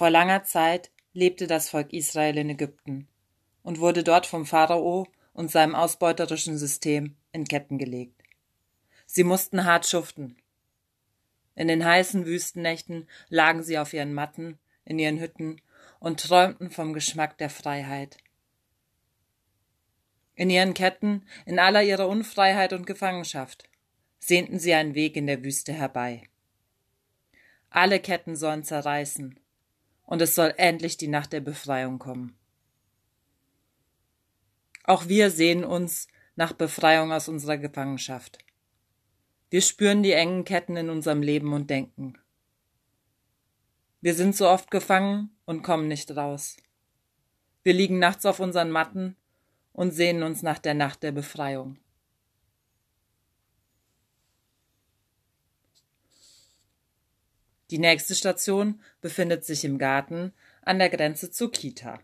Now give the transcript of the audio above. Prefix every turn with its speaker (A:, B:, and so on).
A: Vor langer Zeit lebte das Volk Israel in Ägypten und wurde dort vom Pharao und seinem ausbeuterischen System in Ketten gelegt. Sie mussten hart schuften. In den heißen Wüstennächten lagen sie auf ihren Matten, in ihren Hütten und träumten vom Geschmack der Freiheit. In ihren Ketten, in aller ihrer Unfreiheit und Gefangenschaft, sehnten sie einen Weg in der Wüste herbei. Alle Ketten sollen zerreißen, und es soll endlich die Nacht der Befreiung kommen. Auch wir sehen uns nach Befreiung aus unserer Gefangenschaft. Wir spüren die engen Ketten in unserem Leben und Denken. Wir sind so oft gefangen und kommen nicht raus. Wir liegen nachts auf unseren Matten und sehnen uns nach der Nacht der Befreiung. Die nächste Station befindet sich im Garten an der Grenze zur Kita.